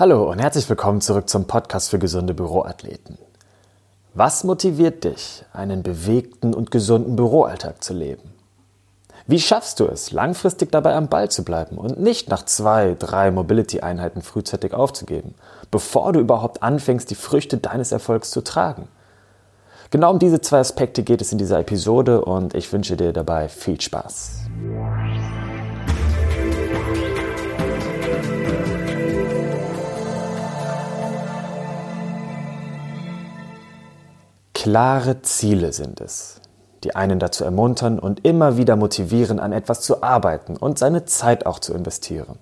Hallo und herzlich willkommen zurück zum Podcast für gesunde Büroathleten. Was motiviert dich, einen bewegten und gesunden Büroalltag zu leben? Wie schaffst du es, langfristig dabei am Ball zu bleiben und nicht nach zwei, drei Mobility-Einheiten frühzeitig aufzugeben, bevor du überhaupt anfängst, die Früchte deines Erfolgs zu tragen? Genau um diese zwei Aspekte geht es in dieser Episode und ich wünsche dir dabei viel Spaß. Klare Ziele sind es, die einen dazu ermuntern und immer wieder motivieren, an etwas zu arbeiten und seine Zeit auch zu investieren.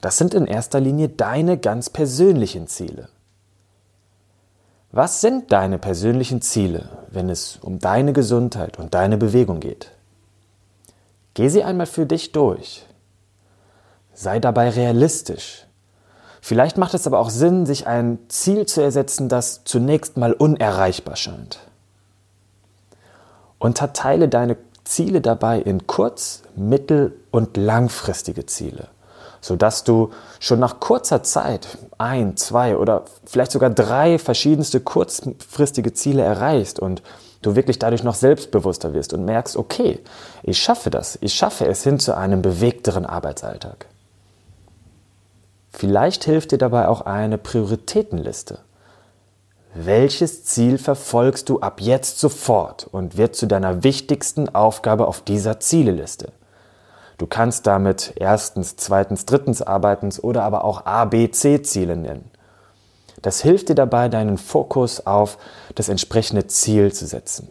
Das sind in erster Linie deine ganz persönlichen Ziele. Was sind deine persönlichen Ziele, wenn es um deine Gesundheit und deine Bewegung geht? Geh sie einmal für dich durch. Sei dabei realistisch. Vielleicht macht es aber auch Sinn, sich ein Ziel zu ersetzen, das zunächst mal unerreichbar scheint. Unterteile deine Ziele dabei in kurz-, mittel- und langfristige Ziele, sodass du schon nach kurzer Zeit ein, zwei oder vielleicht sogar drei verschiedenste kurzfristige Ziele erreichst und du wirklich dadurch noch selbstbewusster wirst und merkst, okay, ich schaffe das, ich schaffe es hin zu einem bewegteren Arbeitsalltag. Vielleicht hilft dir dabei auch eine Prioritätenliste. Welches Ziel verfolgst du ab jetzt sofort und wird zu deiner wichtigsten Aufgabe auf dieser Zieleliste? Du kannst damit erstens, zweitens, drittens arbeiten oder aber auch A, B, C Ziele nennen. Das hilft dir dabei, deinen Fokus auf das entsprechende Ziel zu setzen.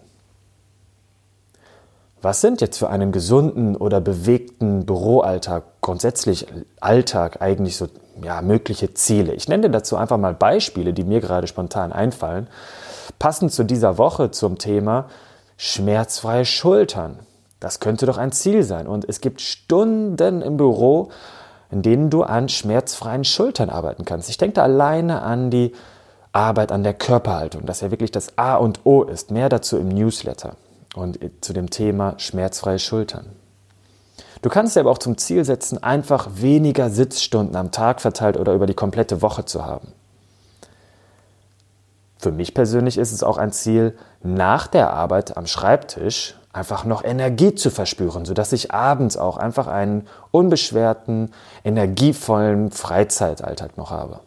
Was sind jetzt für einen gesunden oder bewegten Büroalltag, grundsätzlich Alltag eigentlich so ja, mögliche Ziele? Ich nenne dazu einfach mal Beispiele, die mir gerade spontan einfallen. Passend zu dieser Woche zum Thema schmerzfreie Schultern. Das könnte doch ein Ziel sein. Und es gibt Stunden im Büro, in denen du an schmerzfreien Schultern arbeiten kannst. Ich denke da alleine an die Arbeit an der Körperhaltung, das ja wirklich das A und O ist. Mehr dazu im Newsletter und zu dem Thema schmerzfreie Schultern. Du kannst dir aber auch zum Ziel setzen, einfach weniger Sitzstunden am Tag verteilt oder über die komplette Woche zu haben. Für mich persönlich ist es auch ein Ziel, nach der Arbeit am Schreibtisch einfach noch Energie zu verspüren, sodass ich abends auch einfach einen unbeschwerten, energievollen Freizeitalltag noch habe.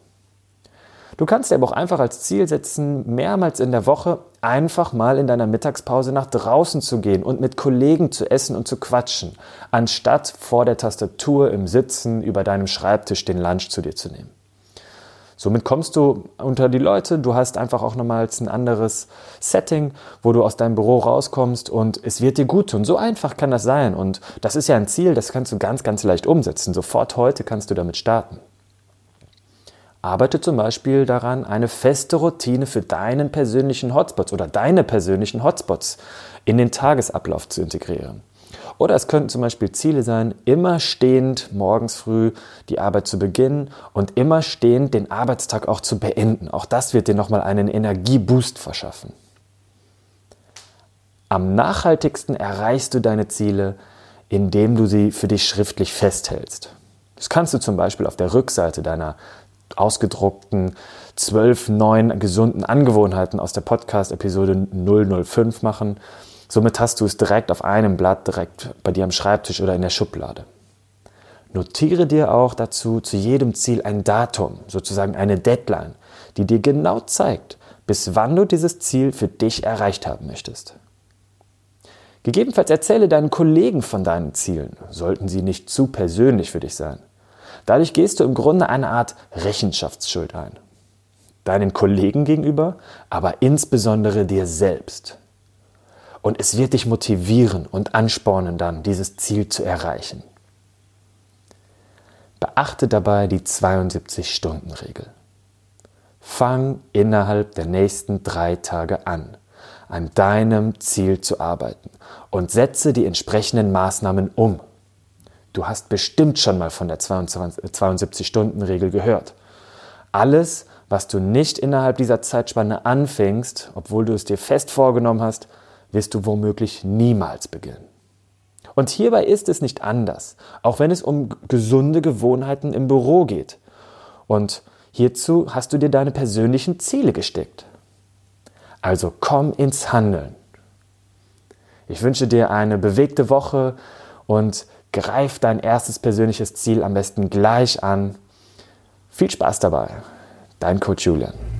Du kannst dir aber auch einfach als Ziel setzen, mehrmals in der Woche einfach mal in deiner Mittagspause nach draußen zu gehen und mit Kollegen zu essen und zu quatschen, anstatt vor der Tastatur im Sitzen über deinem Schreibtisch den Lunch zu dir zu nehmen. Somit kommst du unter die Leute, du hast einfach auch nochmals ein anderes Setting, wo du aus deinem Büro rauskommst und es wird dir gut tun. So einfach kann das sein und das ist ja ein Ziel, das kannst du ganz, ganz leicht umsetzen. Sofort heute kannst du damit starten. Arbeite zum Beispiel daran, eine feste Routine für deinen persönlichen Hotspots oder deine persönlichen Hotspots in den Tagesablauf zu integrieren. Oder es könnten zum Beispiel Ziele sein, immer stehend morgens früh die Arbeit zu beginnen und immer stehend den Arbeitstag auch zu beenden. Auch das wird dir nochmal einen Energieboost verschaffen. Am nachhaltigsten erreichst du deine Ziele, indem du sie für dich schriftlich festhältst. Das kannst du zum Beispiel auf der Rückseite deiner ausgedruckten zwölf neuen gesunden Angewohnheiten aus der Podcast-Episode 005 machen. Somit hast du es direkt auf einem Blatt, direkt bei dir am Schreibtisch oder in der Schublade. Notiere dir auch dazu zu jedem Ziel ein Datum, sozusagen eine Deadline, die dir genau zeigt, bis wann du dieses Ziel für dich erreicht haben möchtest. Gegebenenfalls erzähle deinen Kollegen von deinen Zielen, sollten sie nicht zu persönlich für dich sein. Dadurch gehst du im Grunde eine Art Rechenschaftsschuld ein. Deinen Kollegen gegenüber, aber insbesondere dir selbst. Und es wird dich motivieren und anspornen dann, dieses Ziel zu erreichen. Beachte dabei die 72-Stunden-Regel. Fang innerhalb der nächsten drei Tage an, an deinem Ziel zu arbeiten und setze die entsprechenden Maßnahmen um. Du hast bestimmt schon mal von der 72-Stunden-Regel gehört. Alles, was du nicht innerhalb dieser Zeitspanne anfängst, obwohl du es dir fest vorgenommen hast, wirst du womöglich niemals beginnen. Und hierbei ist es nicht anders, auch wenn es um gesunde Gewohnheiten im Büro geht. Und Hierzu hast du dir deine persönlichen Ziele gesteckt. Also komm ins Handeln. Ich wünsche dir eine bewegte Woche und greif dein erstes persönliches Ziel am besten gleich an. Viel Spaß dabei. Dein Coach Julian.